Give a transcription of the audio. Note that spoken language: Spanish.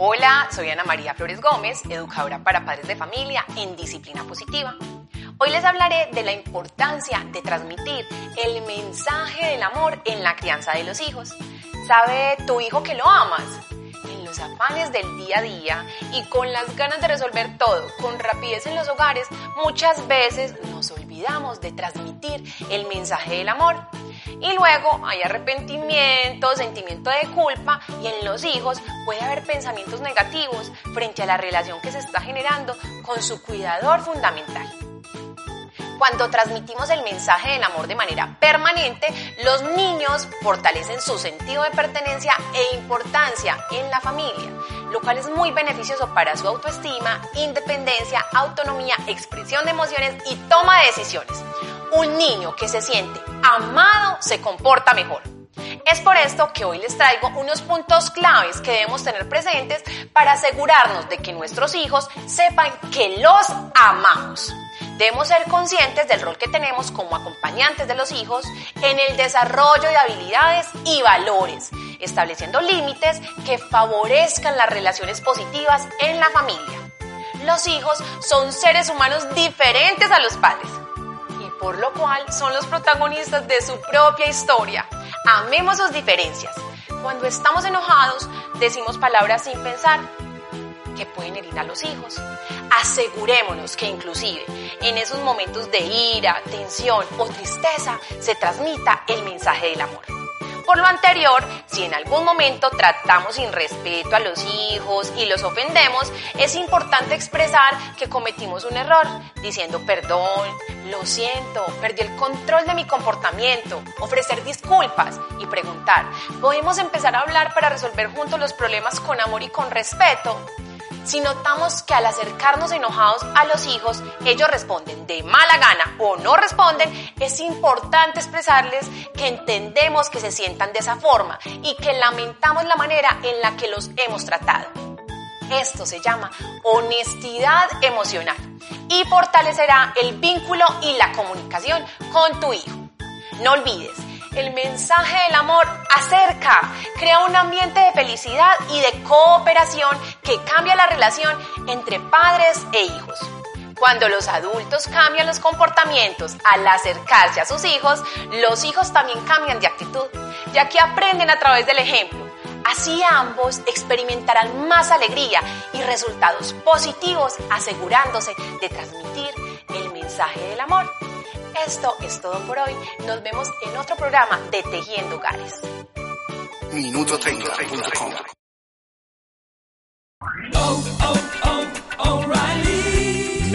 Hola, soy Ana María Flores Gómez, educadora para padres de familia en disciplina positiva. Hoy les hablaré de la importancia de transmitir el mensaje del amor en la crianza de los hijos. ¿Sabe tu hijo que lo amas? En los afanes del día a día y con las ganas de resolver todo con rapidez en los hogares, muchas veces nos de transmitir el mensaje del amor. Y luego hay arrepentimiento, sentimiento de culpa y en los hijos puede haber pensamientos negativos frente a la relación que se está generando con su cuidador fundamental. Cuando transmitimos el mensaje del amor de manera permanente, los niños fortalecen su sentido de pertenencia e importancia en la familia, lo cual es muy beneficioso para su autoestima, independencia, autonomía, expresión de emociones y toma de decisiones. Un niño que se siente amado se comporta mejor. Es por esto que hoy les traigo unos puntos claves que debemos tener presentes para asegurarnos de que nuestros hijos sepan que los amamos. Debemos ser conscientes del rol que tenemos como acompañantes de los hijos en el desarrollo de habilidades y valores, estableciendo límites que favorezcan las relaciones positivas en la familia. Los hijos son seres humanos diferentes a los padres y por lo cual son los protagonistas de su propia historia. Amemos sus diferencias. Cuando estamos enojados, decimos palabras sin pensar que pueden herir a los hijos. Asegurémonos que inclusive en esos momentos de ira, tensión o tristeza se transmita el mensaje del amor. Por lo anterior, si en algún momento tratamos sin respeto a los hijos y los ofendemos, es importante expresar que cometimos un error, diciendo perdón, lo siento, perdí el control de mi comportamiento, ofrecer disculpas y preguntar, ¿podemos empezar a hablar para resolver juntos los problemas con amor y con respeto? Si notamos que al acercarnos enojados a los hijos, ellos responden de mala gana o no responden, es importante expresarles que entendemos que se sientan de esa forma y que lamentamos la manera en la que los hemos tratado. Esto se llama honestidad emocional y fortalecerá el vínculo y la comunicación con tu hijo. No olvides, el mensaje del amor acerca, crea un ambiente de felicidad y de cooperación que cambia la relación entre padres e hijos. Cuando los adultos cambian los comportamientos al acercarse a sus hijos, los hijos también cambian de actitud, ya que aprenden a través del ejemplo. Así ambos experimentarán más alegría y resultados positivos asegurándose de transmitir el mensaje del amor. Esto es todo por hoy. Nos vemos en otro programa de Tejiendo Hogares. Minuto 30.com